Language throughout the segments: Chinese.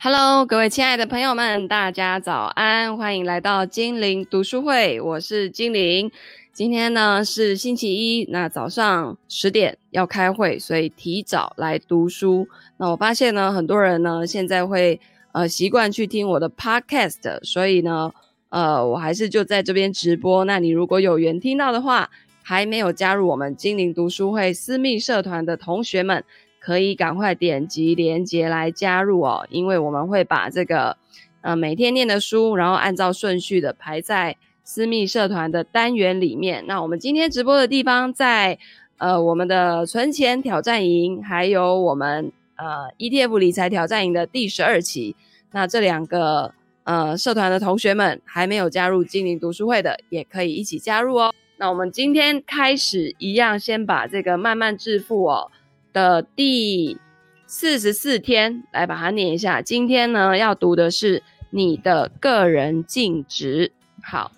Hello，各位亲爱的朋友们，大家早安，欢迎来到精灵读书会，我是精灵。今天呢是星期一，那早上十点要开会，所以提早来读书。那我发现呢，很多人呢现在会呃习惯去听我的 Podcast，所以呢，呃，我还是就在这边直播。那你如果有缘听到的话，还没有加入我们精灵读书会私密社团的同学们。可以赶快点击链接来加入哦，因为我们会把这个呃每天念的书，然后按照顺序的排在私密社团的单元里面。那我们今天直播的地方在呃我们的存钱挑战营，还有我们呃 ETF 理财挑战营的第十二期。那这两个呃社团的同学们还没有加入精灵读书会的，也可以一起加入哦。那我们今天开始一样，先把这个慢慢致富哦。的第四十四天，来把它念一下。今天呢，要读的是你的个人净值。好，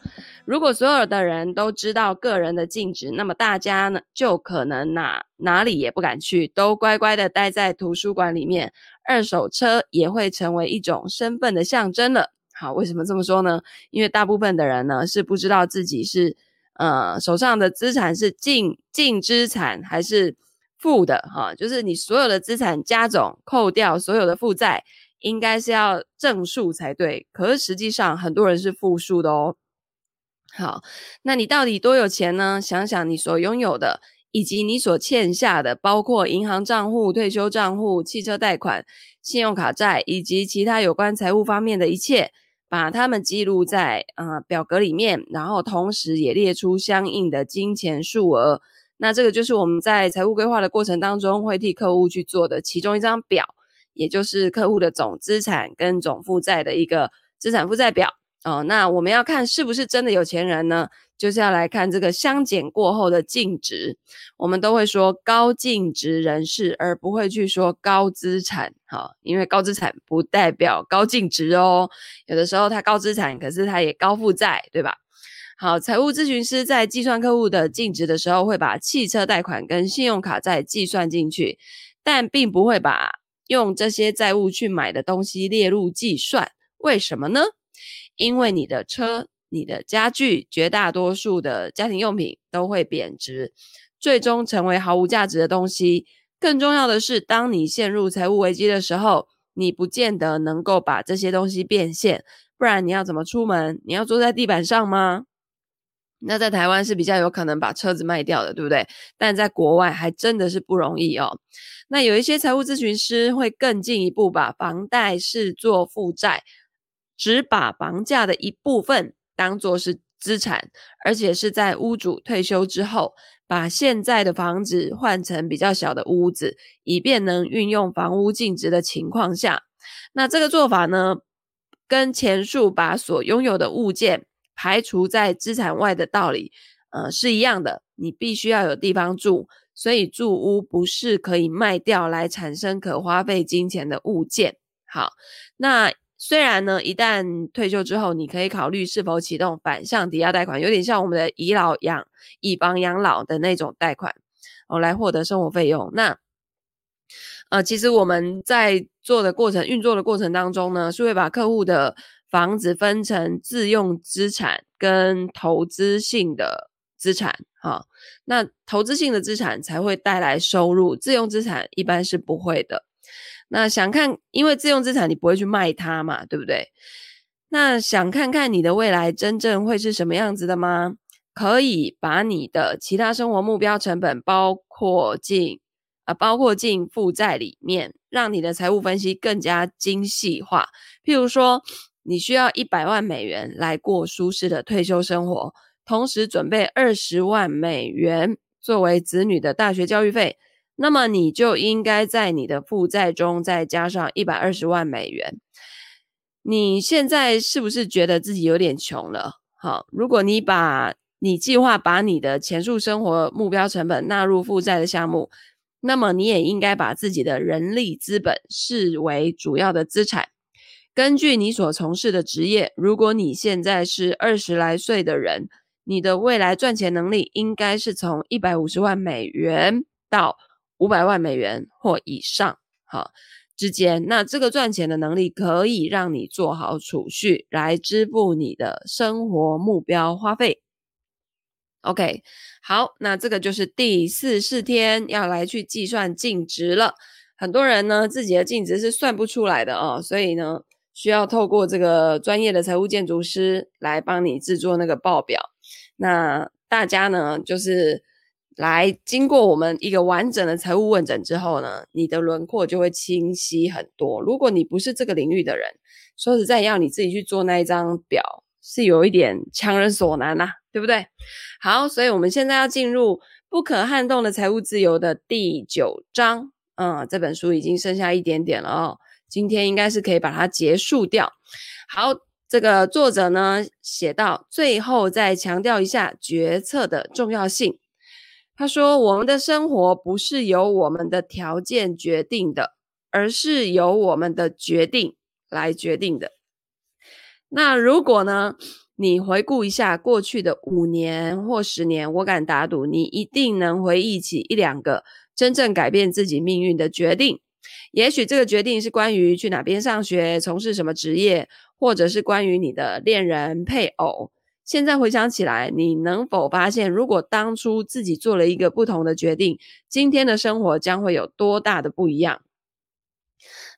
如果所有的人都知道个人的净值，那么大家呢，就可能哪哪里也不敢去，都乖乖的待在图书馆里面。二手车也会成为一种身份的象征了。好，为什么这么说呢？因为大部分的人呢，是不知道自己是呃手上的资产是净净资产还是。负的哈，就是你所有的资产加总扣掉所有的负债，应该是要正数才对。可是实际上很多人是负数的哦。好，那你到底多有钱呢？想想你所拥有的，以及你所欠下的，包括银行账户、退休账户、汽车贷款、信用卡债以及其他有关财务方面的一切，把它们记录在呃表格里面，然后同时也列出相应的金钱数额。那这个就是我们在财务规划的过程当中会替客户去做的其中一张表，也就是客户的总资产跟总负债的一个资产负债表哦。那我们要看是不是真的有钱人呢？就是要来看这个相减过后的净值。我们都会说高净值人士，而不会去说高资产，哈，因为高资产不代表高净值哦。有的时候他高资产，可是他也高负债，对吧？好，财务咨询师在计算客户的净值的时候，会把汽车贷款跟信用卡债计算进去，但并不会把用这些债务去买的东西列入计算。为什么呢？因为你的车、你的家具、绝大多数的家庭用品都会贬值，最终成为毫无价值的东西。更重要的是，当你陷入财务危机的时候，你不见得能够把这些东西变现，不然你要怎么出门？你要坐在地板上吗？那在台湾是比较有可能把车子卖掉的，对不对？但在国外还真的是不容易哦。那有一些财务咨询师会更进一步，把房贷视作负债，只把房价的一部分当作是资产，而且是在屋主退休之后，把现在的房子换成比较小的屋子，以便能运用房屋净值的情况下，那这个做法呢，跟前述把所拥有的物件排除在资产外的道理，呃，是一样的。你必须要有地方住，所以住屋不是可以卖掉来产生可花费金钱的物件。好，那虽然呢，一旦退休之后，你可以考虑是否启动反向抵押贷款，有点像我们的以老养以房养老的那种贷款，哦，来获得生活费用。那呃，其实我们在做的过程、运作的过程当中呢，是会把客户的。房子分成自用资产跟投资性的资产，哈，那投资性的资产才会带来收入，自用资产一般是不会的。那想看，因为自用资产你不会去卖它嘛，对不对？那想看看你的未来真正会是什么样子的吗？可以把你的其他生活目标成本包括进啊，包括进负债里面，让你的财务分析更加精细化。譬如说。你需要一百万美元来过舒适的退休生活，同时准备二十万美元作为子女的大学教育费，那么你就应该在你的负债中再加上一百二十万美元。你现在是不是觉得自己有点穷了？好，如果你把你计划把你的前述生活目标成本纳入负债的项目，那么你也应该把自己的人力资本视为主要的资产。根据你所从事的职业，如果你现在是二十来岁的人，你的未来赚钱能力应该是从一百五十万美元到五百万美元或以上。好，之间。那这个赚钱的能力可以让你做好储蓄，来支付你的生活目标花费。OK，好，那这个就是第四四天要来去计算净值了。很多人呢，自己的净值是算不出来的哦，所以呢，需要透过这个专业的财务建筑师来帮你制作那个报表。那大家呢，就是来经过我们一个完整的财务问诊之后呢，你的轮廓就会清晰很多。如果你不是这个领域的人，说实在，要你自己去做那一张表，是有一点强人所难呐、啊，对不对？好，所以我们现在要进入不可撼动的财务自由的第九章。嗯，这本书已经剩下一点点了哦，今天应该是可以把它结束掉。好，这个作者呢写到最后，再强调一下决策的重要性。他说：“我们的生活不是由我们的条件决定的，而是由我们的决定来决定的。”那如果呢，你回顾一下过去的五年或十年，我敢打赌，你一定能回忆起一两个。真正改变自己命运的决定，也许这个决定是关于去哪边上学、从事什么职业，或者是关于你的恋人、配偶。现在回想起来，你能否发现，如果当初自己做了一个不同的决定，今天的生活将会有多大的不一样？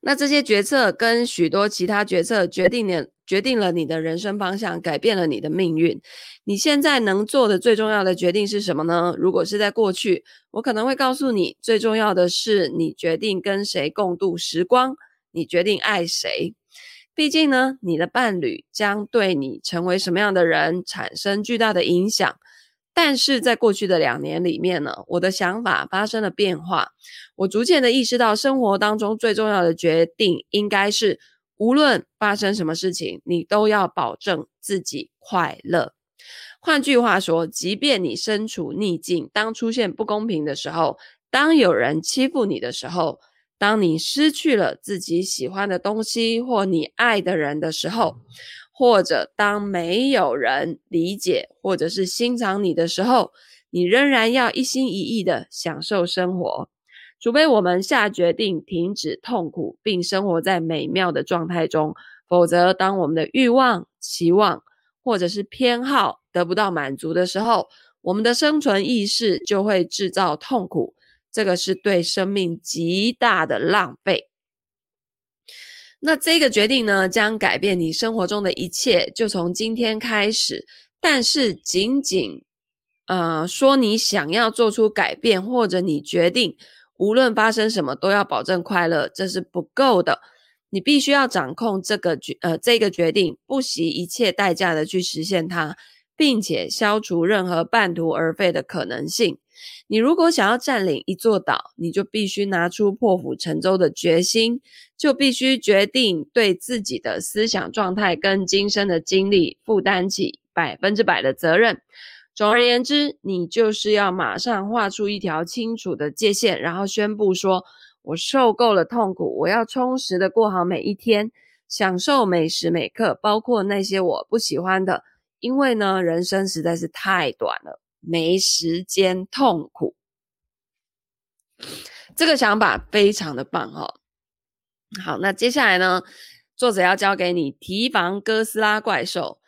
那这些决策跟许多其他决策决定的决定了你的人生方向，改变了你的命运。你现在能做的最重要的决定是什么呢？如果是在过去，我可能会告诉你，最重要的是你决定跟谁共度时光，你决定爱谁。毕竟呢，你的伴侣将对你成为什么样的人产生巨大的影响。但是在过去的两年里面呢，我的想法发生了变化。我逐渐的意识到，生活当中最重要的决定应该是，无论发生什么事情，你都要保证自己快乐。换句话说，即便你身处逆境，当出现不公平的时候，当有人欺负你的时候，当你失去了自己喜欢的东西或你爱的人的时候。或者当没有人理解或者是欣赏你的时候，你仍然要一心一意的享受生活，除非我们下决定停止痛苦，并生活在美妙的状态中，否则当我们的欲望、期望或者是偏好得不到满足的时候，我们的生存意识就会制造痛苦，这个是对生命极大的浪费。那这个决定呢，将改变你生活中的一切，就从今天开始。但是，仅仅，呃，说你想要做出改变，或者你决定无论发生什么都要保证快乐，这是不够的。你必须要掌控这个决，呃，这个决定，不惜一切代价的去实现它，并且消除任何半途而废的可能性。你如果想要占领一座岛，你就必须拿出破釜沉舟的决心，就必须决定对自己的思想状态跟今生的经历负担起百分之百的责任。总而言之，你就是要马上画出一条清楚的界限，然后宣布说：“我受够了痛苦，我要充实的过好每一天，享受每时每刻，包括那些我不喜欢的，因为呢，人生实在是太短了。”没时间痛苦，这个想法非常的棒哦。好，那接下来呢，作者要教给你提防哥斯拉怪兽，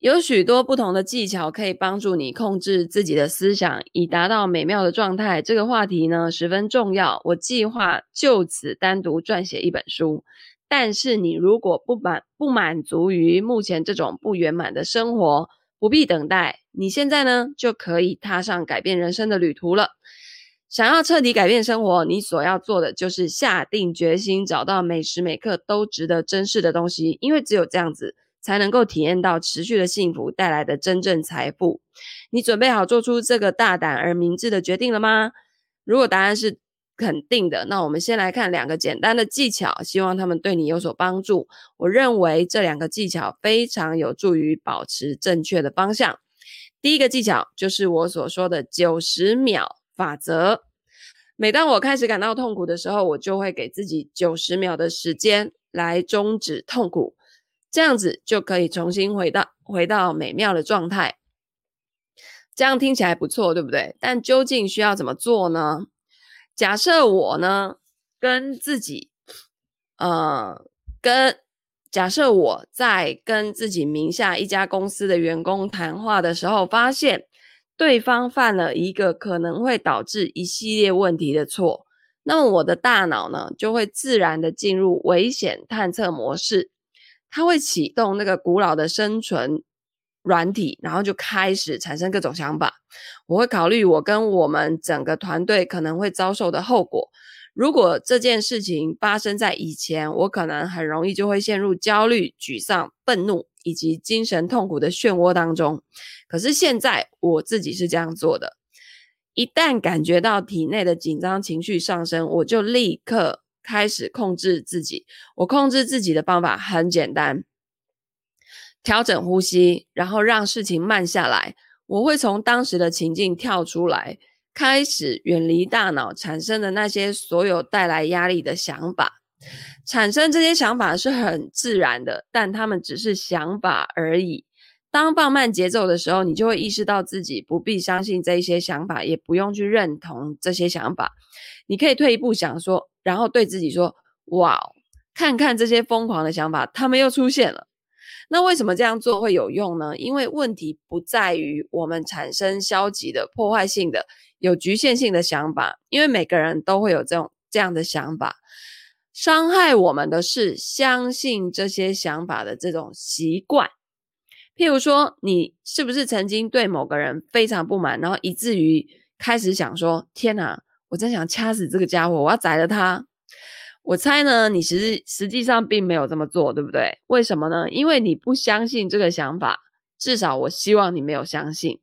有许多不同的技巧可以帮助你控制自己的思想，以达到美妙的状态。这个话题呢，十分重要，我计划就此单独撰写一本书。但是你如果不满不满足于目前这种不圆满的生活，不必等待，你现在呢就可以踏上改变人生的旅途了。想要彻底改变生活，你所要做的就是下定决心，找到每时每刻都值得珍视的东西，因为只有这样子，才能够体验到持续的幸福带来的真正财富。你准备好做出这个大胆而明智的决定了吗？如果答案是肯定的，那我们先来看两个简单的技巧，希望他们对你有所帮助。我认为这两个技巧非常有助于保持正确的方向。第一个技巧就是我所说的九十秒法则。每当我开始感到痛苦的时候，我就会给自己九十秒的时间来终止痛苦，这样子就可以重新回到回到美妙的状态。这样听起来不错，对不对？但究竟需要怎么做呢？假设我呢，跟自己呃，跟假设我在跟自己名下一家公司的员工谈话的时候，发现对方犯了一个可能会导致一系列问题的错，那么我的大脑呢，就会自然的进入危险探测模式，它会启动那个古老的生存软体，然后就开始产生各种想法。我会考虑我跟我们整个团队可能会遭受的后果。如果这件事情发生在以前，我可能很容易就会陷入焦虑、沮丧、愤怒以及精神痛苦的漩涡当中。可是现在我自己是这样做的：一旦感觉到体内的紧张情绪上升，我就立刻开始控制自己。我控制自己的方法很简单：调整呼吸，然后让事情慢下来。我会从当时的情境跳出来。开始远离大脑产生的那些所有带来压力的想法，产生这些想法是很自然的，但他们只是想法而已。当放慢节奏的时候，你就会意识到自己不必相信这一些想法，也不用去认同这些想法。你可以退一步想说，然后对自己说：“哇，看看这些疯狂的想法，他们又出现了。”那为什么这样做会有用呢？因为问题不在于我们产生消极的、破坏性的。有局限性的想法，因为每个人都会有这种这样的想法。伤害我们的是相信这些想法的这种习惯。譬如说，你是不是曾经对某个人非常不满，然后以至于开始想说：“天哪，我真想掐死这个家伙，我要宰了他。”我猜呢，你实实际上并没有这么做，对不对？为什么呢？因为你不相信这个想法。至少我希望你没有相信。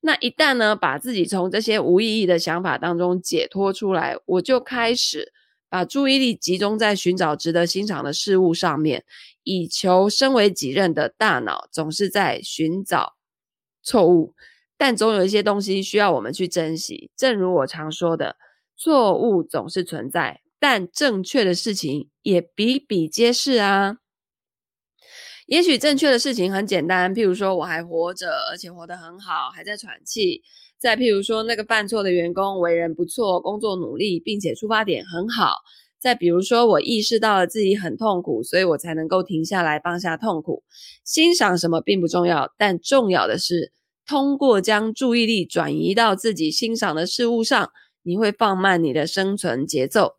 那一旦呢，把自己从这些无意义的想法当中解脱出来，我就开始把注意力集中在寻找值得欣赏的事物上面，以求身为己任的大脑总是在寻找错误，但总有一些东西需要我们去珍惜。正如我常说的，错误总是存在，但正确的事情也比比皆是啊。也许正确的事情很简单，譬如说我还活着，而且活得很好，还在喘气。再譬如说那个犯错的员工为人不错，工作努力，并且出发点很好。再比如说我意识到了自己很痛苦，所以我才能够停下来放下痛苦。欣赏什么并不重要，但重要的是通过将注意力转移到自己欣赏的事物上，你会放慢你的生存节奏。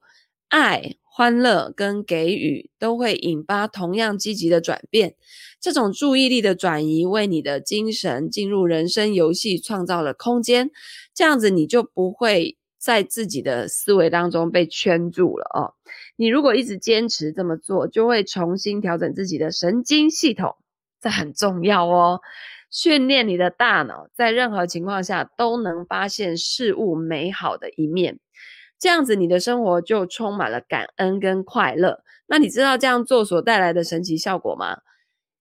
爱。欢乐跟给予都会引发同样积极的转变。这种注意力的转移，为你的精神进入人生游戏创造了空间。这样子，你就不会在自己的思维当中被圈住了哦。你如果一直坚持这么做，就会重新调整自己的神经系统，这很重要哦。训练你的大脑，在任何情况下都能发现事物美好的一面。这样子，你的生活就充满了感恩跟快乐。那你知道这样做所带来的神奇效果吗？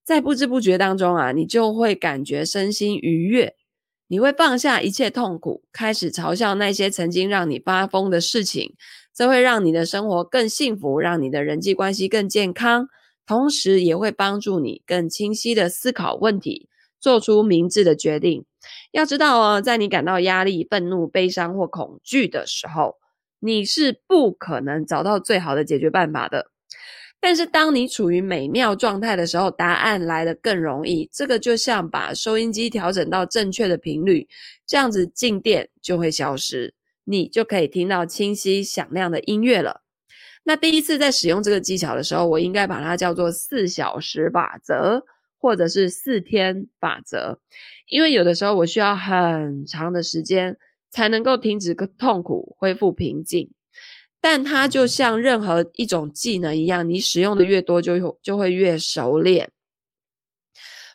在不知不觉当中啊，你就会感觉身心愉悦，你会放下一切痛苦，开始嘲笑那些曾经让你发疯的事情。这会让你的生活更幸福，让你的人际关系更健康，同时也会帮助你更清晰地思考问题，做出明智的决定。要知道哦，在你感到压力、愤怒、悲伤或恐惧的时候，你是不可能找到最好的解决办法的，但是当你处于美妙状态的时候，答案来得更容易。这个就像把收音机调整到正确的频率，这样子静电就会消失，你就可以听到清晰响亮的音乐了。那第一次在使用这个技巧的时候，我应该把它叫做四小时法则，或者是四天法则，因为有的时候我需要很长的时间。才能够停止痛苦，恢复平静。但它就像任何一种技能一样，你使用的越多，就就会越熟练。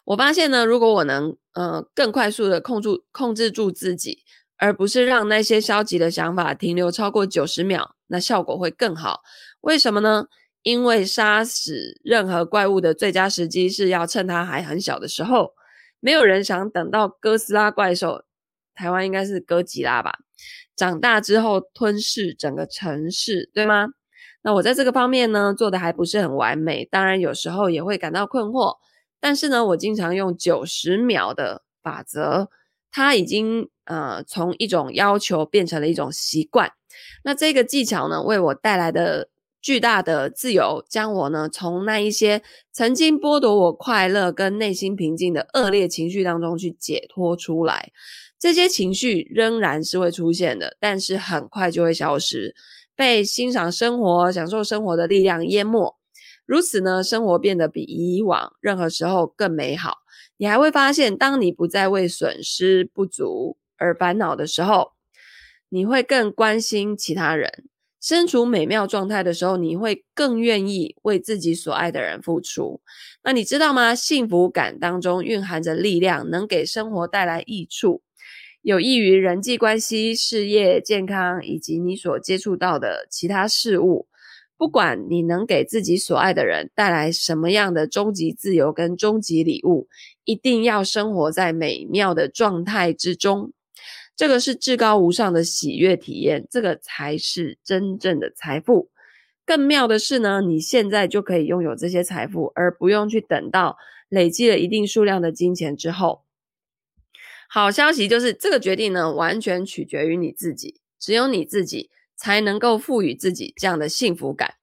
我发现呢，如果我能呃更快速的控住控制住自己，而不是让那些消极的想法停留超过九十秒，那效果会更好。为什么呢？因为杀死任何怪物的最佳时机是要趁它还很小的时候。没有人想等到哥斯拉怪兽。台湾应该是哥吉拉吧，长大之后吞噬整个城市，对吗？那我在这个方面呢，做的还不是很完美，当然有时候也会感到困惑。但是呢，我经常用九十秒的法则，它已经呃从一种要求变成了一种习惯。那这个技巧呢，为我带来的巨大的自由，将我呢从那一些曾经剥夺我快乐跟内心平静的恶劣情绪当中去解脱出来。这些情绪仍然是会出现的，但是很快就会消失，被欣赏生活、享受生活的力量淹没。如此呢，生活变得比以往任何时候更美好。你还会发现，当你不再为损失不足而烦恼的时候，你会更关心其他人。身处美妙状态的时候，你会更愿意为自己所爱的人付出。那你知道吗？幸福感当中蕴含着力量，能给生活带来益处，有益于人际关系、事业、健康以及你所接触到的其他事物。不管你能给自己所爱的人带来什么样的终极自由跟终极礼物，一定要生活在美妙的状态之中。这个是至高无上的喜悦体验，这个才是真正的财富。更妙的是呢，你现在就可以拥有这些财富，而不用去等到累积了一定数量的金钱之后。好消息就是，这个决定呢，完全取决于你自己，只有你自己。才能够赋予自己这样的幸福感。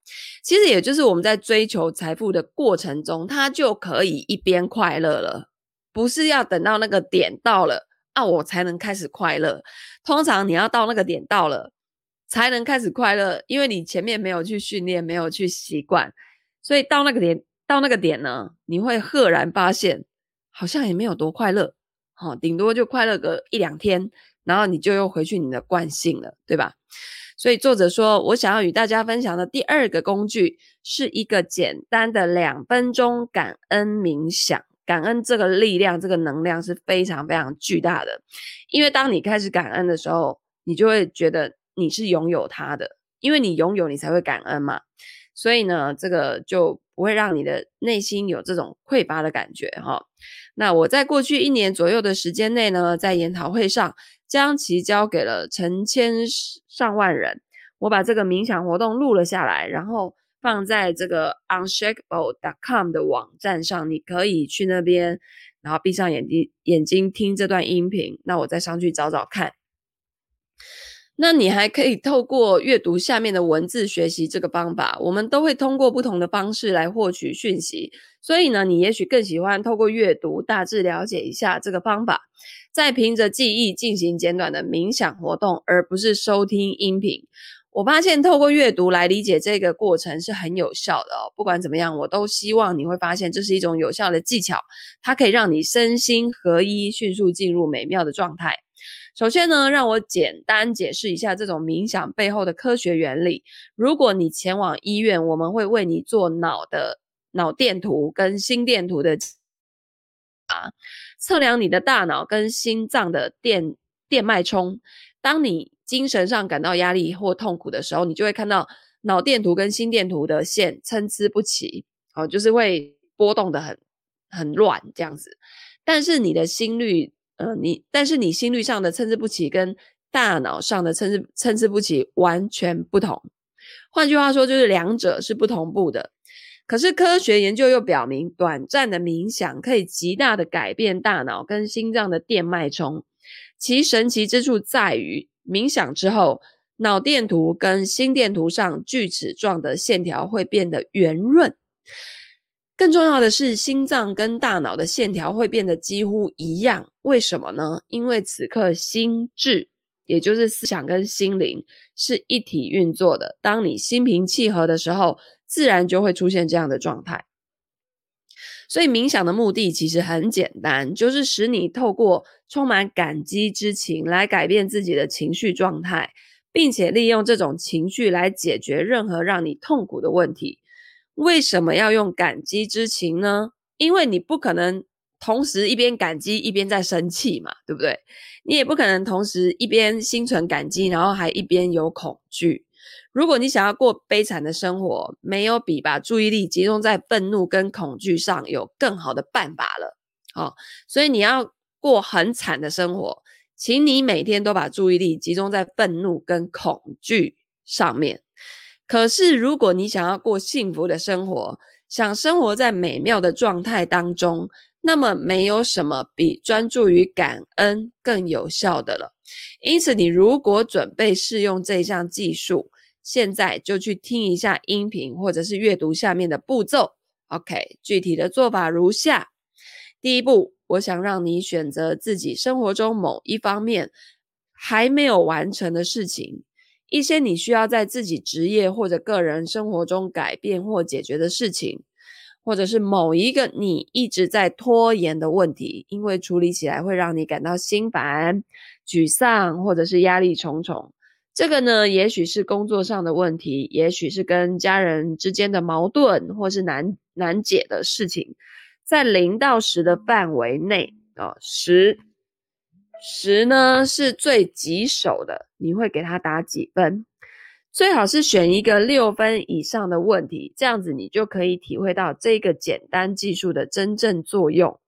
其实也就是我们在追求财富的过程中，它就可以一边快乐了，不是要等到那个点到了啊，我才能开始快乐。通常你要到那个点到了，才能开始快乐，因为你前面没有去训练，没有去习惯，所以到那个点，到那个点呢，你会赫然发现，好像也没有多快乐，好，顶多就快乐个一两天，然后你就又回去你的惯性了，对吧？所以作者说，我想要与大家分享的第二个工具，是一个简单的两分钟感恩冥想。感恩这个力量，这个能量是非常非常巨大的。因为当你开始感恩的时候，你就会觉得你是拥有它的，因为你拥有，你才会感恩嘛。所以呢，这个就不会让你的内心有这种匮乏的感觉哈。那我在过去一年左右的时间内呢，在研讨会上。将其交给了成千上万人。我把这个冥想活动录了下来，然后放在这个 Unshakable.com 的网站上。你可以去那边，然后闭上眼睛，眼睛听这段音频。那我再上去找找看。那你还可以透过阅读下面的文字学习这个方法。我们都会通过不同的方式来获取讯息，所以呢，你也许更喜欢透过阅读，大致了解一下这个方法。再凭着记忆进行简短的冥想活动，而不是收听音频。我发现透过阅读来理解这个过程是很有效的哦。不管怎么样，我都希望你会发现这是一种有效的技巧，它可以让你身心合一，迅速进入美妙的状态。首先呢，让我简单解释一下这种冥想背后的科学原理。如果你前往医院，我们会为你做脑的脑电图跟心电图的。啊，测量你的大脑跟心脏的电电脉冲。当你精神上感到压力或痛苦的时候，你就会看到脑电图跟心电图的线参差不齐，哦，就是会波动的很很乱这样子。但是你的心率，呃，你但是你心率上的参差不齐跟大脑上的参差参差不齐完全不同。换句话说，就是两者是不同步的。可是科学研究又表明，短暂的冥想可以极大的改变大脑跟心脏的电脉冲。其神奇之处在于，冥想之后，脑电图跟心电图上锯齿状的线条会变得圆润。更重要的是，心脏跟大脑的线条会变得几乎一样。为什么呢？因为此刻心智，也就是思想跟心灵是一体运作的。当你心平气和的时候，自然就会出现这样的状态，所以冥想的目的其实很简单，就是使你透过充满感激之情来改变自己的情绪状态，并且利用这种情绪来解决任何让你痛苦的问题。为什么要用感激之情呢？因为你不可能同时一边感激一边在生气嘛，对不对？你也不可能同时一边心存感激，然后还一边有恐惧。如果你想要过悲惨的生活，没有比把注意力集中在愤怒跟恐惧上有更好的办法了。哦，所以你要过很惨的生活，请你每天都把注意力集中在愤怒跟恐惧上面。可是，如果你想要过幸福的生活，想生活在美妙的状态当中，那么没有什么比专注于感恩更有效的了。因此，你如果准备试用这项技术，现在就去听一下音频，或者是阅读下面的步骤。OK，具体的做法如下：第一步，我想让你选择自己生活中某一方面还没有完成的事情，一些你需要在自己职业或者个人生活中改变或解决的事情。或者是某一个你一直在拖延的问题，因为处理起来会让你感到心烦、沮丧，或者是压力重重。这个呢，也许是工作上的问题，也许是跟家人之间的矛盾，或是难难解的事情。在零到十的范围内啊，十十呢是最棘手的，你会给他打几分？最好是选一个六分以上的问题，这样子你就可以体会到这个简单技术的真正作用。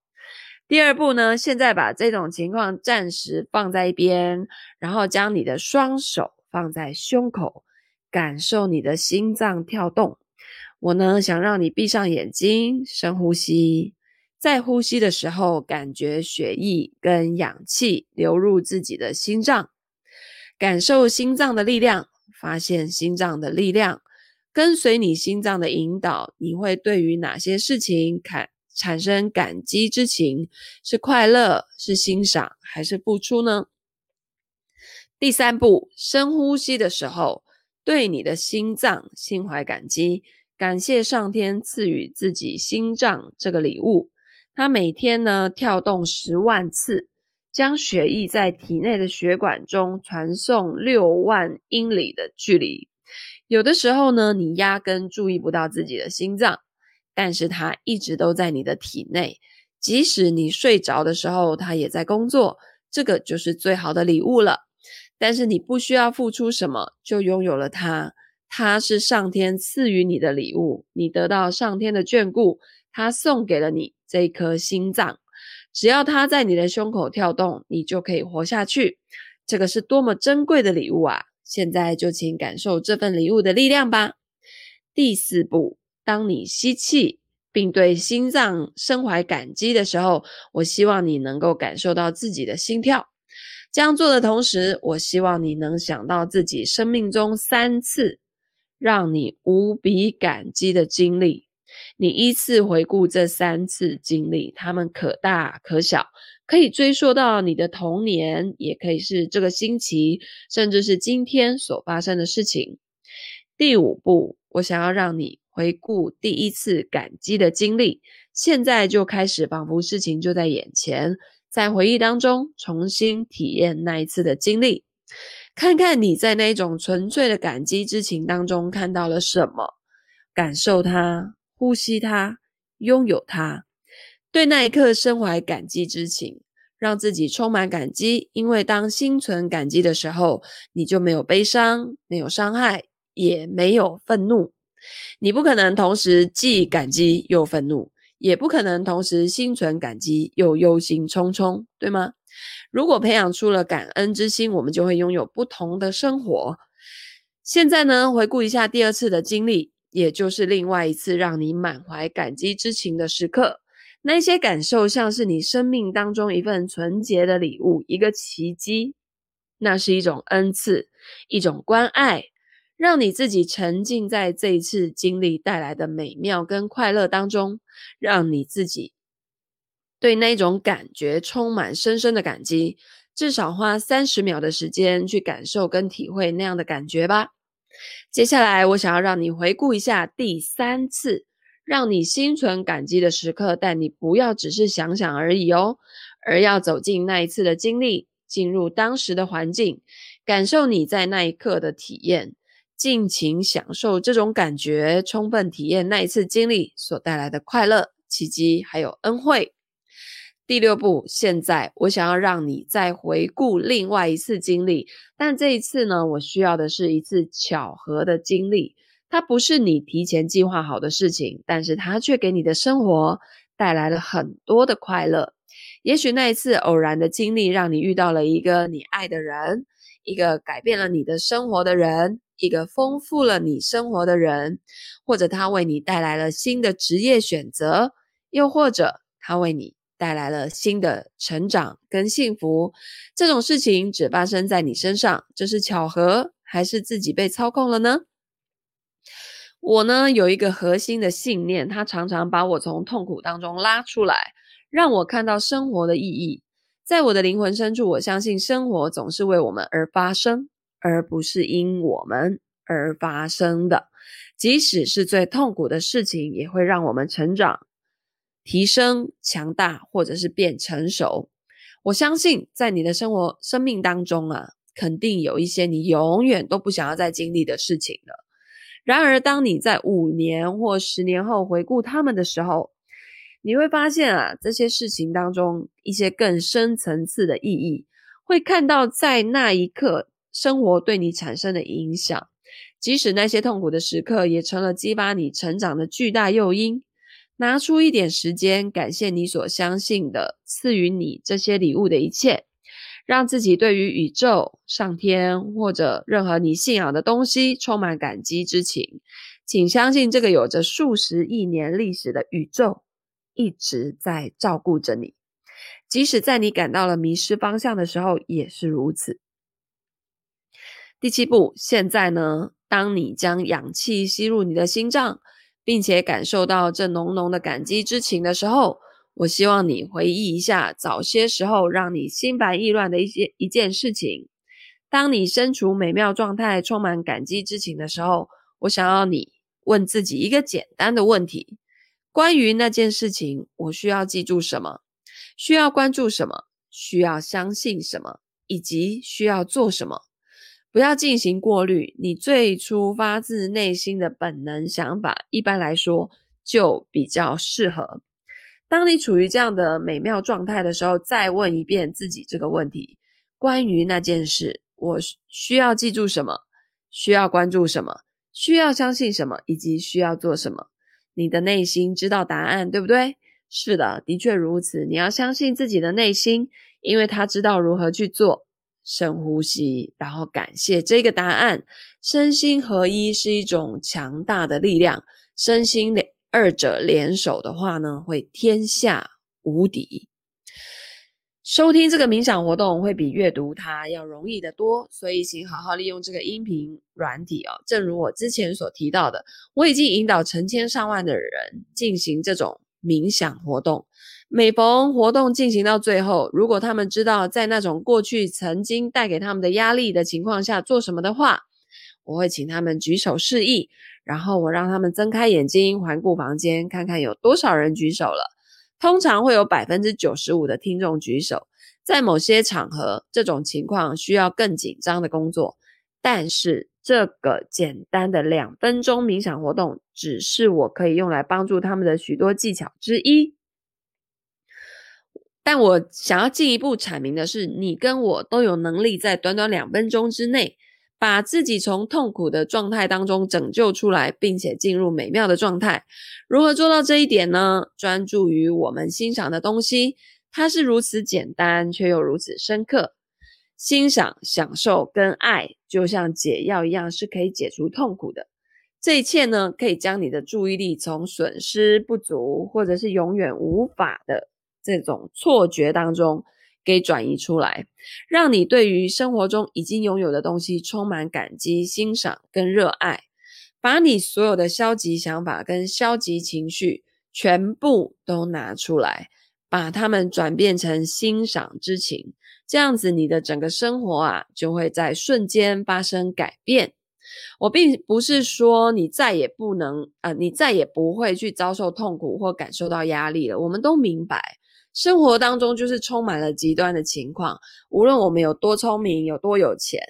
第二步呢，现在把这种情况暂时放在一边，然后将你的双手放在胸口，感受你的心脏跳动。我呢，想让你闭上眼睛，深呼吸，在呼吸的时候，感觉血液跟氧气流入自己的心脏，感受心脏的力量。发现心脏的力量，跟随你心脏的引导，你会对于哪些事情感产生感激之情？是快乐，是欣赏，还是付出呢？第三步，深呼吸的时候，对你的心脏心怀感激，感谢上天赐予自己心脏这个礼物。它每天呢跳动十万次。将血液在体内的血管中传送六万英里的距离。有的时候呢，你压根注意不到自己的心脏，但是它一直都在你的体内。即使你睡着的时候，它也在工作。这个就是最好的礼物了。但是你不需要付出什么，就拥有了它。它是上天赐予你的礼物，你得到上天的眷顾，它送给了你这一颗心脏。只要它在你的胸口跳动，你就可以活下去。这个是多么珍贵的礼物啊！现在就请感受这份礼物的力量吧。第四步，当你吸气并对心脏深怀感激的时候，我希望你能够感受到自己的心跳。这样做的同时，我希望你能想到自己生命中三次让你无比感激的经历。你依次回顾这三次经历，它们可大可小，可以追溯到你的童年，也可以是这个星期，甚至是今天所发生的事情。第五步，我想要让你回顾第一次感激的经历，现在就开始，仿佛事情就在眼前，在回忆当中重新体验那一次的经历，看看你在那种纯粹的感激之情当中看到了什么，感受它。呼吸它，拥有它，对那一刻深怀感激之情，让自己充满感激。因为当心存感激的时候，你就没有悲伤，没有伤害，也没有愤怒。你不可能同时既感激又愤怒，也不可能同时心存感激又忧心忡忡，对吗？如果培养出了感恩之心，我们就会拥有不同的生活。现在呢，回顾一下第二次的经历。也就是另外一次让你满怀感激之情的时刻，那些感受像是你生命当中一份纯洁的礼物，一个奇迹。那是一种恩赐，一种关爱，让你自己沉浸在这一次经历带来的美妙跟快乐当中，让你自己对那种感觉充满深深的感激。至少花三十秒的时间去感受跟体会那样的感觉吧。接下来，我想要让你回顾一下第三次让你心存感激的时刻，但你不要只是想想而已哦，而要走进那一次的经历，进入当时的环境，感受你在那一刻的体验，尽情享受这种感觉，充分体验那一次经历所带来的快乐、奇迹还有恩惠。第六步，现在我想要让你再回顾另外一次经历，但这一次呢，我需要的是一次巧合的经历。它不是你提前计划好的事情，但是它却给你的生活带来了很多的快乐。也许那一次偶然的经历，让你遇到了一个你爱的人，一个改变了你的生活的人，一个丰富了你生活的人，或者他为你带来了新的职业选择，又或者他为你。带来了新的成长跟幸福，这种事情只发生在你身上，这是巧合还是自己被操控了呢？我呢，有一个核心的信念，它常常把我从痛苦当中拉出来，让我看到生活的意义。在我的灵魂深处，我相信生活总是为我们而发生，而不是因我们而发生的。即使是最痛苦的事情，也会让我们成长、提升、强大，或者是变成熟。我相信，在你的生活、生命当中啊，肯定有一些你永远都不想要再经历的事情了。然而，当你在五年或十年后回顾他们的时候，你会发现啊，这些事情当中一些更深层次的意义，会看到在那一刻生活对你产生的影响。即使那些痛苦的时刻，也成了激发你成长的巨大诱因。拿出一点时间，感谢你所相信的赐予你这些礼物的一切。让自己对于宇宙、上天或者任何你信仰的东西充满感激之情，请相信这个有着数十亿年历史的宇宙一直在照顾着你，即使在你感到了迷失方向的时候也是如此。第七步，现在呢，当你将氧气吸入你的心脏，并且感受到这浓浓的感激之情的时候。我希望你回忆一下早些时候让你心烦意乱的一些一件事情。当你身处美妙状态、充满感激之情的时候，我想要你问自己一个简单的问题：关于那件事情，我需要记住什么？需要关注什么？需要相信什么？以及需要做什么？不要进行过滤，你最初发自内心的本能想法，一般来说就比较适合。当你处于这样的美妙状态的时候，再问一遍自己这个问题：关于那件事，我需要记住什么？需要关注什么？需要相信什么？以及需要做什么？你的内心知道答案，对不对？是的，的确如此。你要相信自己的内心，因为他知道如何去做。深呼吸，然后感谢这个答案。身心合一是一种强大的力量，身心的。二者联手的话呢，会天下无敌。收听这个冥想活动会比阅读它要容易得多，所以请好好利用这个音频软体哦。正如我之前所提到的，我已经引导成千上万的人进行这种冥想活动。每逢活动进行到最后，如果他们知道在那种过去曾经带给他们的压力的情况下做什么的话，我会请他们举手示意。然后我让他们睁开眼睛，环顾房间，看看有多少人举手了。通常会有百分之九十五的听众举手。在某些场合，这种情况需要更紧张的工作。但是这个简单的两分钟冥想活动，只是我可以用来帮助他们的许多技巧之一。但我想要进一步阐明的是，你跟我都有能力在短短两分钟之内。把自己从痛苦的状态当中拯救出来，并且进入美妙的状态。如何做到这一点呢？专注于我们欣赏的东西，它是如此简单，却又如此深刻。欣赏、享受跟爱，就像解药一样，是可以解除痛苦的。这一切呢，可以将你的注意力从损失、不足，或者是永远无法的这种错觉当中。给转移出来，让你对于生活中已经拥有的东西充满感激、欣赏跟热爱，把你所有的消极想法跟消极情绪全部都拿出来，把它们转变成欣赏之情，这样子你的整个生活啊就会在瞬间发生改变。我并不是说你再也不能，呃，你再也不会去遭受痛苦或感受到压力了，我们都明白。生活当中就是充满了极端的情况，无论我们有多聪明，有多有钱，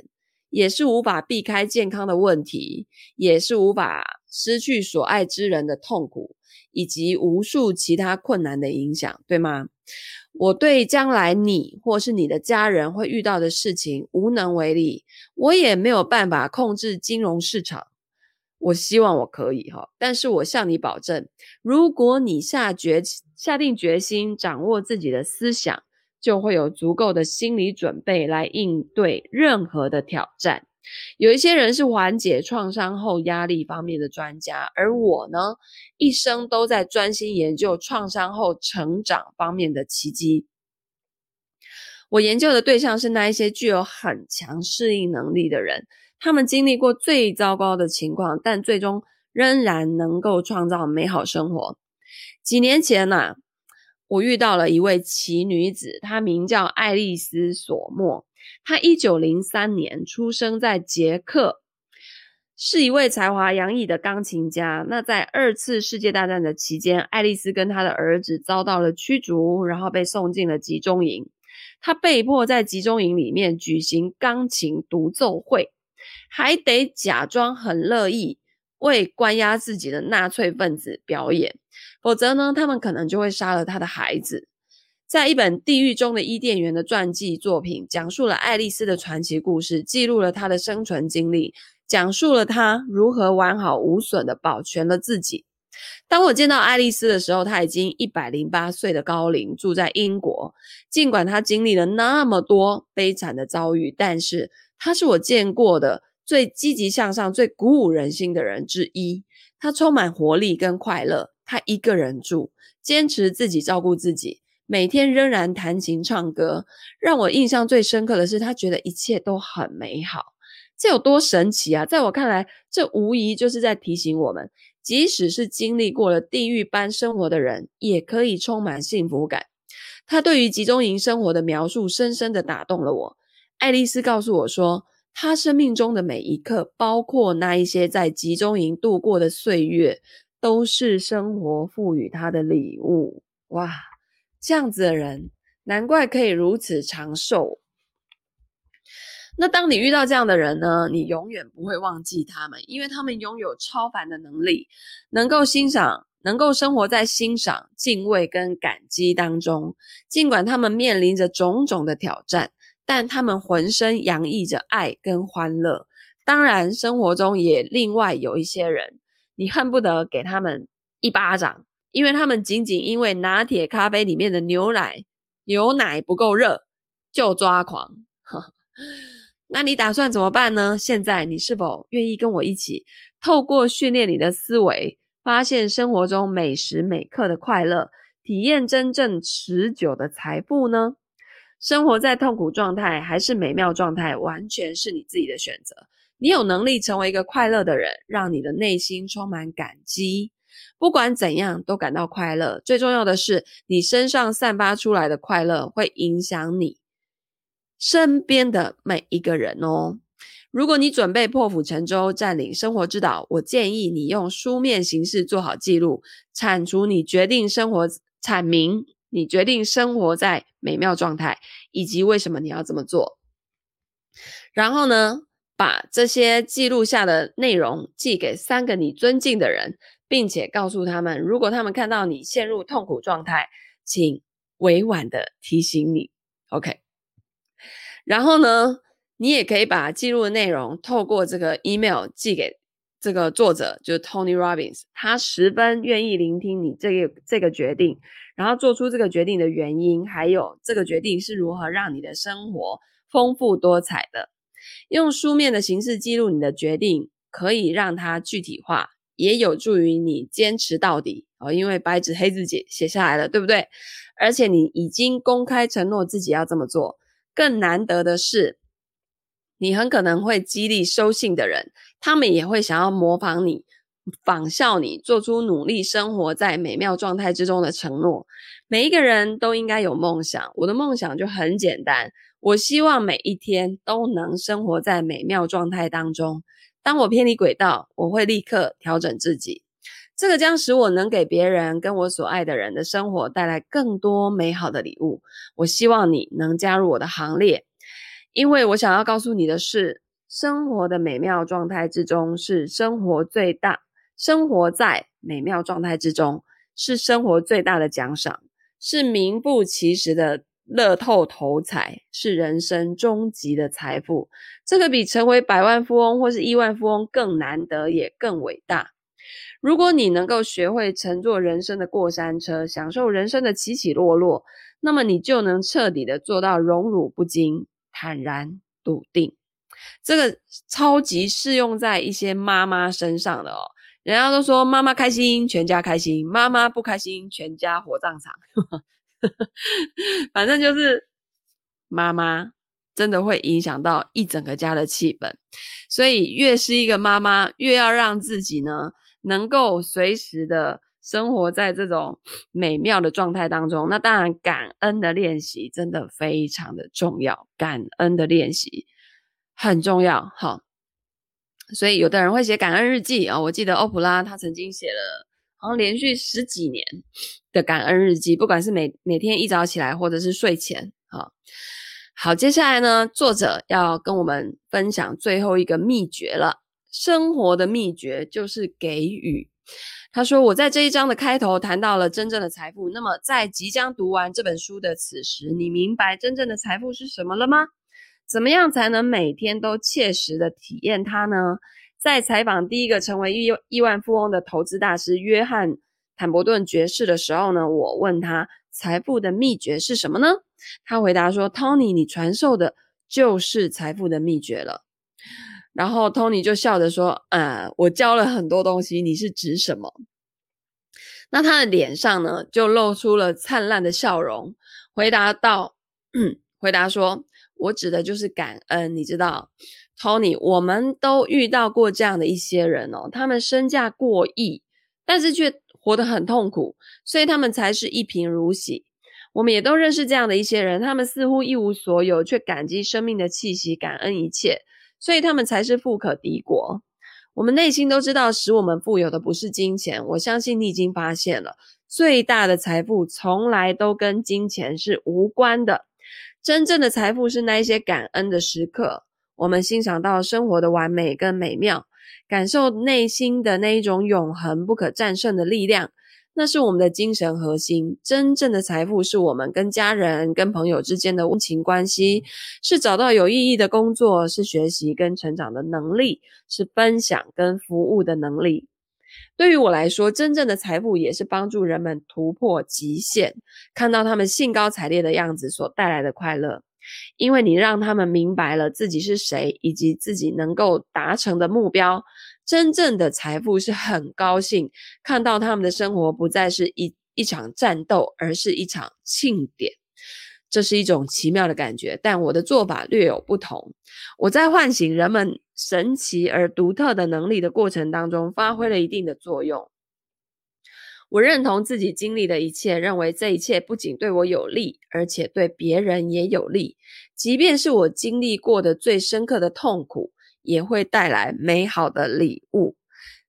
也是无法避开健康的问题，也是无法失去所爱之人的痛苦，以及无数其他困难的影响，对吗？我对将来你或是你的家人会遇到的事情无能为力，我也没有办法控制金融市场。我希望我可以哈，但是我向你保证，如果你下决下定决心掌握自己的思想，就会有足够的心理准备来应对任何的挑战。有一些人是缓解创伤后压力方面的专家，而我呢，一生都在专心研究创伤后成长方面的奇迹。我研究的对象是那一些具有很强适应能力的人。他们经历过最糟糕的情况，但最终仍然能够创造美好生活。几年前呐、我遇到了一位奇女子，她名叫爱丽丝·索莫。她一九零三年出生在捷克，是一位才华洋溢的钢琴家。那在二次世界大战的期间，爱丽丝跟她的儿子遭到了驱逐，然后被送进了集中营。她被迫在集中营里面举行钢琴独奏会，还得假装很乐意为关押自己的纳粹分子表演，否则呢，他们可能就会杀了他的孩子。在一本《地狱中的伊甸园》的传记作品，讲述了爱丽丝的传奇故事，记录了她的生存经历，讲述了她如何完好无损地保全了自己。当我见到爱丽丝的时候，她已经一百零八岁的高龄，住在英国。尽管她经历了那么多悲惨的遭遇，但是她是我见过的最积极向上、最鼓舞人心的人之一。她充满活力跟快乐。她一个人住，坚持自己照顾自己。每天仍然弹琴唱歌，让我印象最深刻的是，她觉得一切都很美好。这有多神奇啊！在我看来，这无疑就是在提醒我们，即使是经历过了地狱般生活的人，也可以充满幸福感。他对于集中营生活的描述，深深的打动了我。爱丽丝告诉我说，她生命中的每一刻，包括那一些在集中营度过的岁月，都是生活赋予她的礼物。哇！这样子的人，难怪可以如此长寿。那当你遇到这样的人呢？你永远不会忘记他们，因为他们拥有超凡的能力，能够欣赏，能够生活在欣赏、敬畏跟感激当中。尽管他们面临着种种的挑战，但他们浑身洋溢着爱跟欢乐。当然，生活中也另外有一些人，你恨不得给他们一巴掌。因为他们仅仅因为拿铁咖啡里面的牛奶牛奶不够热就抓狂，那你打算怎么办呢？现在你是否愿意跟我一起透过训练你的思维，发现生活中每时每刻的快乐，体验真正持久的财富呢？生活在痛苦状态还是美妙状态，完全是你自己的选择。你有能力成为一个快乐的人，让你的内心充满感激。不管怎样，都感到快乐。最重要的是，你身上散发出来的快乐会影响你身边的每一个人哦。如果你准备破釜沉舟，占领生活之岛，我建议你用书面形式做好记录，铲除你决定生活，阐明你决定生活在美妙状态，以及为什么你要这么做。然后呢，把这些记录下的内容寄给三个你尊敬的人。并且告诉他们，如果他们看到你陷入痛苦状态，请委婉的提醒你，OK。然后呢，你也可以把记录的内容透过这个 email 寄给这个作者，就是 Tony Robbins，他十分愿意聆听你这个这个决定，然后做出这个决定的原因，还有这个决定是如何让你的生活丰富多彩的。用书面的形式记录你的决定，可以让它具体化。也有助于你坚持到底哦，因为白纸黑字写写下来了，对不对？而且你已经公开承诺自己要这么做。更难得的是，你很可能会激励收信的人，他们也会想要模仿你、仿效你，做出努力生活在美妙状态之中的承诺。每一个人都应该有梦想，我的梦想就很简单，我希望每一天都能生活在美妙状态当中。当我偏离轨道，我会立刻调整自己。这个将使我能给别人跟我所爱的人的生活带来更多美好的礼物。我希望你能加入我的行列，因为我想要告诉你的是，生活的美妙状态之中是生活最大，生活在美妙状态之中是生活最大的奖赏，是名副其实的。乐透头彩是人生终极的财富，这个比成为百万富翁或是亿万富翁更难得，也更伟大。如果你能够学会乘坐人生的过山车，享受人生的起起落落，那么你就能彻底的做到荣辱不惊、坦然笃定。这个超级适用在一些妈妈身上的哦。人家都说妈妈开心，全家开心；妈妈不开心，全家火葬场。反正就是妈妈真的会影响到一整个家的气氛。所以，越是一个妈妈，越要让自己呢，能够随时的生活在这种美妙的状态当中。那当然，感恩的练习真的非常的重要，感恩的练习很重要。好，所以有的人会写感恩日记啊、哦。我记得欧普拉他曾经写了。然后连续十几年的感恩日记，不管是每每天一早起来，或者是睡前，好，好，接下来呢，作者要跟我们分享最后一个秘诀了。生活的秘诀就是给予。他说：“我在这一章的开头谈到了真正的财富。那么，在即将读完这本书的此时，你明白真正的财富是什么了吗？怎么样才能每天都切实的体验它呢？”在采访第一个成为亿亿万富翁的投资大师约翰坦伯顿爵士的时候呢，我问他财富的秘诀是什么呢？他回答说：“Tony，你传授的就是财富的秘诀了。”然后 Tony 就笑着说：“呃，我教了很多东西，你是指什么？”那他的脸上呢，就露出了灿烂的笑容，回答道：“ 回答说，我指的就是感恩，你知道。” Tony，我们都遇到过这样的一些人哦，他们身价过亿，但是却活得很痛苦，所以他们才是一贫如洗。我们也都认识这样的一些人，他们似乎一无所有，却感激生命的气息，感恩一切，所以他们才是富可敌国。我们内心都知道，使我们富有的不是金钱。我相信你已经发现了，最大的财富从来都跟金钱是无关的，真正的财富是那一些感恩的时刻。我们欣赏到生活的完美跟美妙，感受内心的那一种永恒不可战胜的力量，那是我们的精神核心。真正的财富是我们跟家人、跟朋友之间的温情关系，是找到有意义的工作，是学习跟成长的能力，是分享跟服务的能力。对于我来说，真正的财富也是帮助人们突破极限，看到他们兴高采烈的样子所带来的快乐。因为你让他们明白了自己是谁，以及自己能够达成的目标。真正的财富是很高兴看到他们的生活不再是一一场战斗，而是一场庆典。这是一种奇妙的感觉，但我的做法略有不同。我在唤醒人们神奇而独特的能力的过程当中，发挥了一定的作用。我认同自己经历的一切，认为这一切不仅对我有利，而且对别人也有利。即便是我经历过的最深刻的痛苦，也会带来美好的礼物。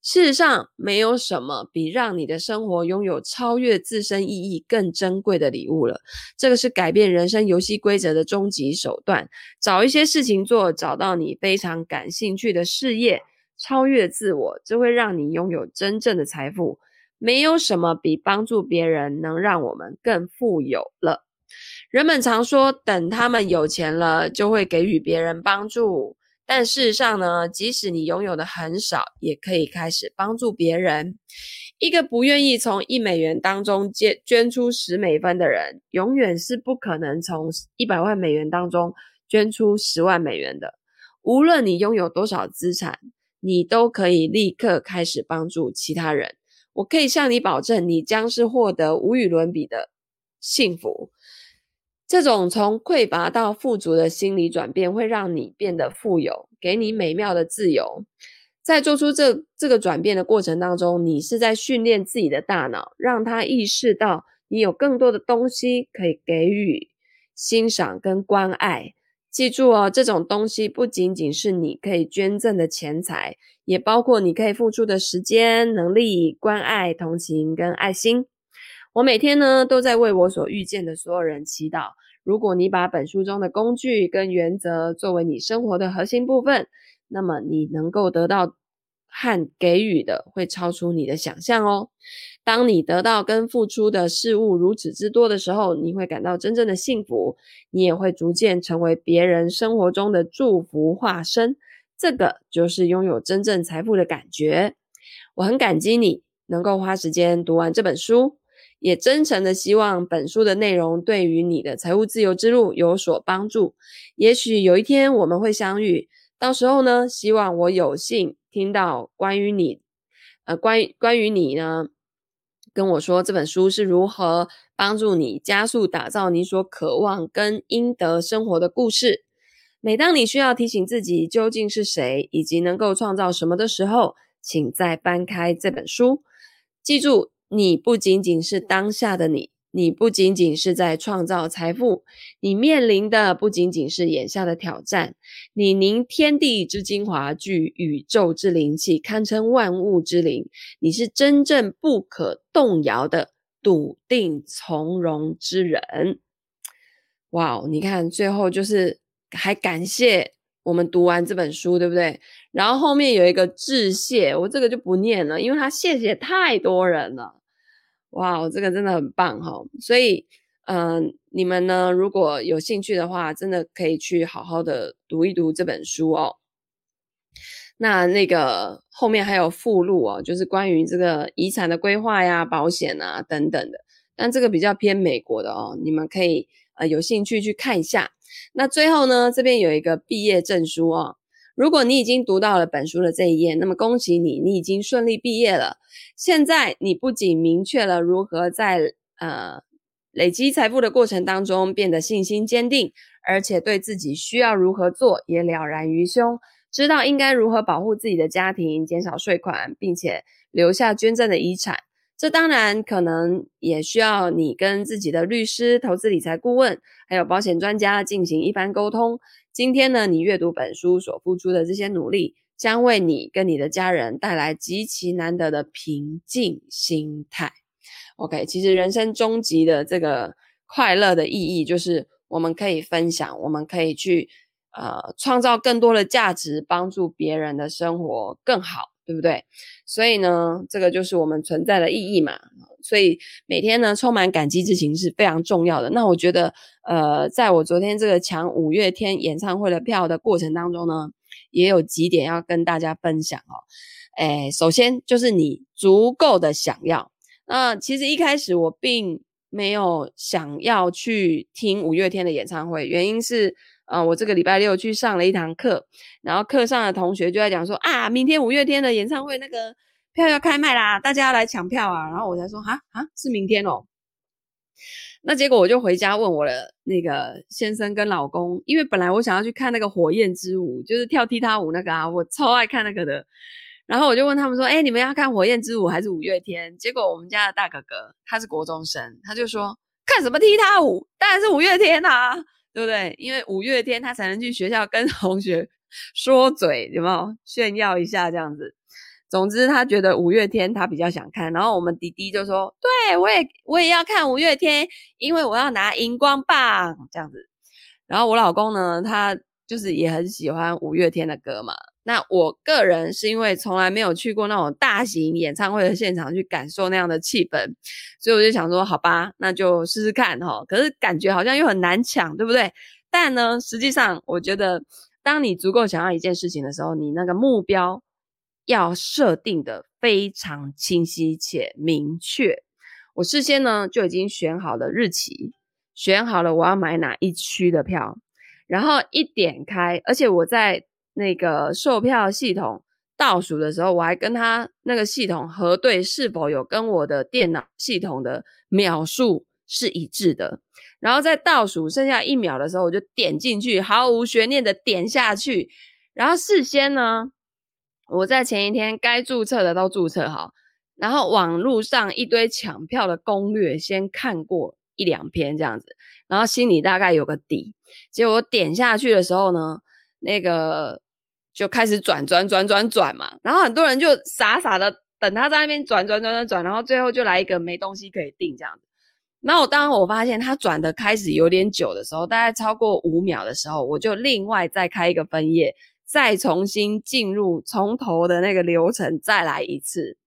事实上，没有什么比让你的生活拥有超越自身意义更珍贵的礼物了。这个是改变人生游戏规则的终极手段。找一些事情做，找到你非常感兴趣的事业，超越自我，这会让你拥有真正的财富。没有什么比帮助别人能让我们更富有了。人们常说，等他们有钱了，就会给予别人帮助。但事实上呢，即使你拥有的很少，也可以开始帮助别人。一个不愿意从一美元当中捐捐出十美分的人，永远是不可能从一百万美元当中捐出十万美元的。无论你拥有多少资产，你都可以立刻开始帮助其他人。我可以向你保证，你将是获得无与伦比的幸福。这种从匮乏到富足的心理转变，会让你变得富有，给你美妙的自由。在做出这这个转变的过程当中，你是在训练自己的大脑，让他意识到你有更多的东西可以给予、欣赏跟关爱。记住哦，这种东西不仅仅是你可以捐赠的钱财，也包括你可以付出的时间、能力、关爱、同情跟爱心。我每天呢都在为我所遇见的所有人祈祷。如果你把本书中的工具跟原则作为你生活的核心部分，那么你能够得到和给予的会超出你的想象哦。当你得到跟付出的事物如此之多的时候，你会感到真正的幸福，你也会逐渐成为别人生活中的祝福化身。这个就是拥有真正财富的感觉。我很感激你能够花时间读完这本书。也真诚的希望本书的内容对于你的财务自由之路有所帮助。也许有一天我们会相遇，到时候呢，希望我有幸听到关于你，呃，关于关于你呢，跟我说这本书是如何帮助你加速打造你所渴望跟应得生活的故事。每当你需要提醒自己究竟是谁，以及能够创造什么的时候，请再翻开这本书。记住，你不仅仅是当下的你。你不仅仅是在创造财富，你面临的不仅仅是眼下的挑战。你凝天地之精华，聚宇宙之灵气，堪称万物之灵。你是真正不可动摇的笃定从容之人。哇，你看最后就是还感谢我们读完这本书，对不对？然后后面有一个致谢，我这个就不念了，因为他谢谢太多人了。哇，这个真的很棒哈、哦！所以，嗯、你们呢，如果有兴趣的话，真的可以去好好的读一读这本书哦。那那个后面还有附录哦，就是关于这个遗产的规划呀、保险啊等等的。但这个比较偏美国的哦，你们可以呃有兴趣去看一下。那最后呢，这边有一个毕业证书哦。如果你已经读到了本书的这一页，那么恭喜你，你已经顺利毕业了。现在你不仅明确了如何在呃累积财富的过程当中变得信心坚定，而且对自己需要如何做也了然于胸，知道应该如何保护自己的家庭，减少税款，并且留下捐赠的遗产。这当然可能也需要你跟自己的律师、投资理财顾问，还有保险专家进行一番沟通。今天呢，你阅读本书所付出的这些努力，将为你跟你的家人带来极其难得的平静心态。OK，其实人生终极的这个快乐的意义，就是我们可以分享，我们可以去呃创造更多的价值，帮助别人的生活更好。对不对？所以呢，这个就是我们存在的意义嘛。所以每天呢，充满感激之情是非常重要的。那我觉得，呃，在我昨天这个抢五月天演唱会的票的过程当中呢，也有几点要跟大家分享哦。诶，首先就是你足够的想要。那其实一开始我并没有想要去听五月天的演唱会，原因是。啊、我这个礼拜六去上了一堂课，然后课上的同学就在讲说啊，明天五月天的演唱会那个票要开卖啦，大家要来抢票啊。然后我才说啊啊，是明天哦。那结果我就回家问我的那个先生跟老公，因为本来我想要去看那个火焰之舞，就是跳踢踏舞那个啊，我超爱看那个的。然后我就问他们说，哎，你们要看火焰之舞还是五月天？结果我们家的大哥哥他是国中生，他就说看什么踢踏舞，当然是五月天啊。对不对？因为五月天他才能去学校跟 同学说嘴，有没有炫耀一下这样子？总之他觉得五月天他比较想看，然后我们弟弟就说：“对，我也我也要看五月天，因为我要拿荧光棒这样子。”然后我老公呢，他就是也很喜欢五月天的歌嘛。那我个人是因为从来没有去过那种大型演唱会的现场去感受那样的气氛，所以我就想说，好吧，那就试试看齁。可是感觉好像又很难抢，对不对？但呢，实际上我觉得，当你足够想要一件事情的时候，你那个目标要设定的非常清晰且明确。我事先呢就已经选好了日期，选好了我要买哪一区的票，然后一点开，而且我在。那个售票系统倒数的时候，我还跟他那个系统核对是否有跟我的电脑系统的秒数是一致的。然后在倒数剩下一秒的时候，我就点进去，毫无悬念的点下去。然后事先呢，我在前一天该注册的都注册好，然后网络上一堆抢票的攻略先看过一两篇这样子，然后心里大概有个底。结果点下去的时候呢，那个。就开始转转转转转嘛，然后很多人就傻傻的等他在那边转转转转转，然后最后就来一个没东西可以订这样子。然后当我发现他转的开始有点久的时候，大概超过五秒的时候，我就另外再开一个分页，再重新进入从头的那个流程再来一次。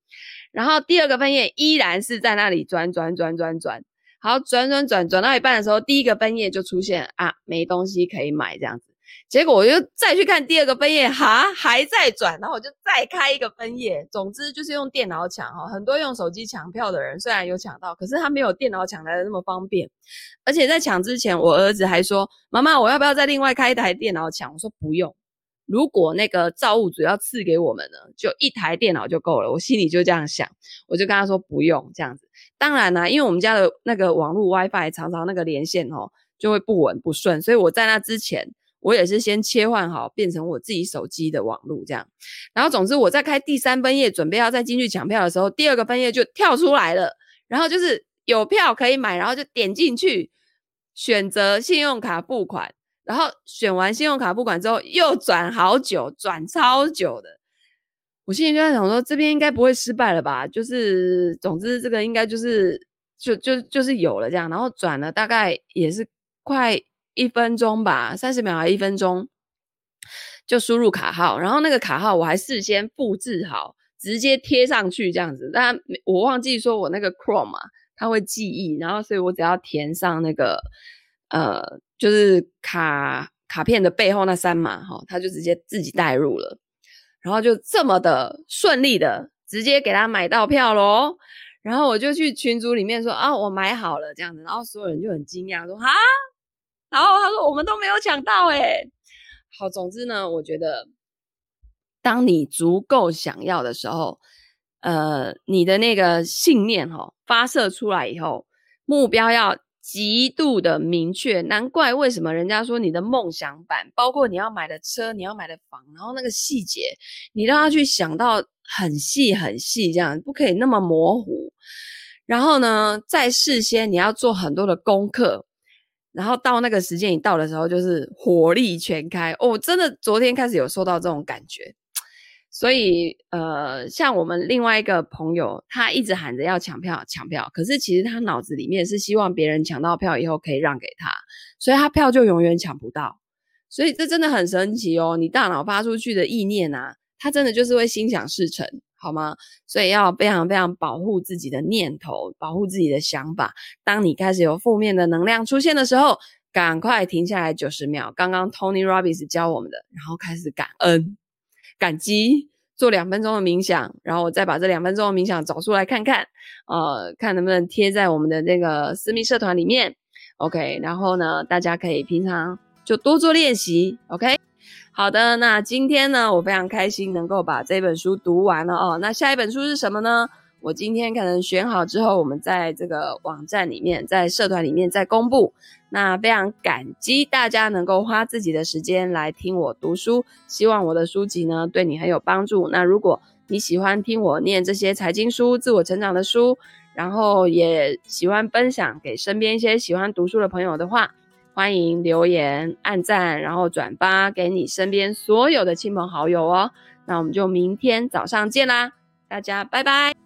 然后第二个分页依然是在那里转转转转转，好，转转转转到一半的时候，第一个分页就出现啊，没东西可以买这样子。结果我就再去看第二个分页，哈，还在转，然后我就再开一个分页。总之就是用电脑抢哈，很多用手机抢票的人虽然有抢到，可是他没有电脑抢来的那么方便。而且在抢之前，我儿子还说：“妈妈，我要不要再另外开一台电脑抢？”我说：“不用，如果那个造物主要赐给我们呢，就一台电脑就够了。”我心里就这样想，我就跟他说：“不用这样子。”当然啦，因为我们家的那个网络 WiFi 常常那个连线哦就会不稳不顺，所以我在那之前。我也是先切换好，变成我自己手机的网络这样。然后总之我在开第三分页，准备要再进去抢票的时候，第二个分页就跳出来了。然后就是有票可以买，然后就点进去选择信用卡付款。然后选完信用卡付款之后，又转好久，转超久的。我心里就在想说，这边应该不会失败了吧？就是总之这个应该就是就就就是有了这样。然后转了大概也是快一分钟吧，三十秒还一分钟，就输入卡号。然后那个卡号我还事先复制好，直接贴上去这样子。但我忘记说我那个 Chrome 嘛，它会记忆，然后所以我只要填上那个呃。就是卡卡片的背后那三码哈，他就直接自己带入了，然后就这么的顺利的直接给他买到票喽。然后我就去群组里面说啊，我买好了这样子，然后所有人就很惊讶说哈，然后他说我们都没有抢到诶。好，总之呢，我觉得当你足够想要的时候，呃，你的那个信念哈发射出来以后，目标要。极度的明确，难怪为什么人家说你的梦想版，包括你要买的车、你要买的房，然后那个细节，你都要去想到很细很细，这样不可以那么模糊。然后呢，在事先你要做很多的功课，然后到那个时间一到的时候，就是火力全开。哦，真的，昨天开始有受到这种感觉。所以，呃，像我们另外一个朋友，他一直喊着要抢票，抢票。可是其实他脑子里面是希望别人抢到票以后可以让给他，所以他票就永远抢不到。所以这真的很神奇哦！你大脑发出去的意念啊，它真的就是会心想事成，好吗？所以要非常非常保护自己的念头，保护自己的想法。当你开始有负面的能量出现的时候，赶快停下来九十秒。刚刚 Tony Robbins 教我们的，然后开始感恩。感激，做两分钟的冥想，然后我再把这两分钟的冥想找出来看看，呃，看能不能贴在我们的那个私密社团里面，OK，然后呢，大家可以平常就多做练习，OK，好的，那今天呢，我非常开心能够把这本书读完了哦，那下一本书是什么呢？我今天可能选好之后，我们在这个网站里面，在社团里面再公布。那非常感激大家能够花自己的时间来听我读书，希望我的书籍呢对你很有帮助。那如果你喜欢听我念这些财经书、自我成长的书，然后也喜欢分享给身边一些喜欢读书的朋友的话，欢迎留言、按赞，然后转发给你身边所有的亲朋好友哦。那我们就明天早上见啦，大家拜拜。